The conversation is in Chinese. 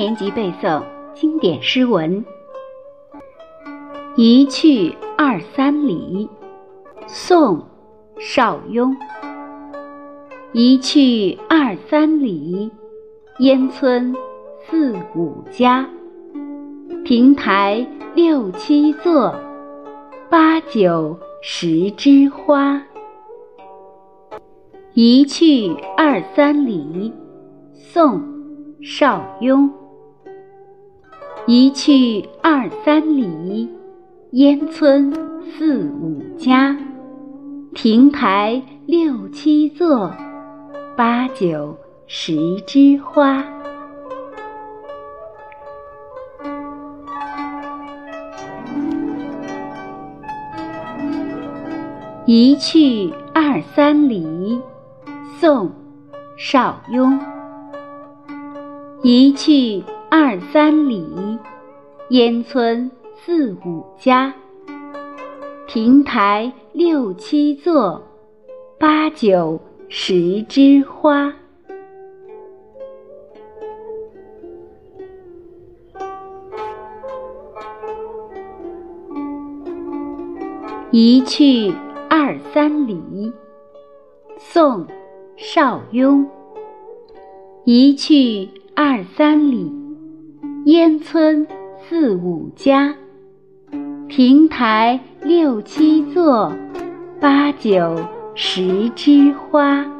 年级背诵经典诗文。一去二三里，宋·邵雍。一去二三里，烟村四五家。亭台六七座，八九十枝花。一去二三里，宋·邵雍。一去二三里，烟村四五家。亭台六七座，八九十枝花。一去二三里，宋·邵雍。一去二三里，烟村四五家。亭台六七座，八九十枝花。一去。二三里，宋·邵雍。一去二三里，烟村四五家。亭台六七座，八九十枝花。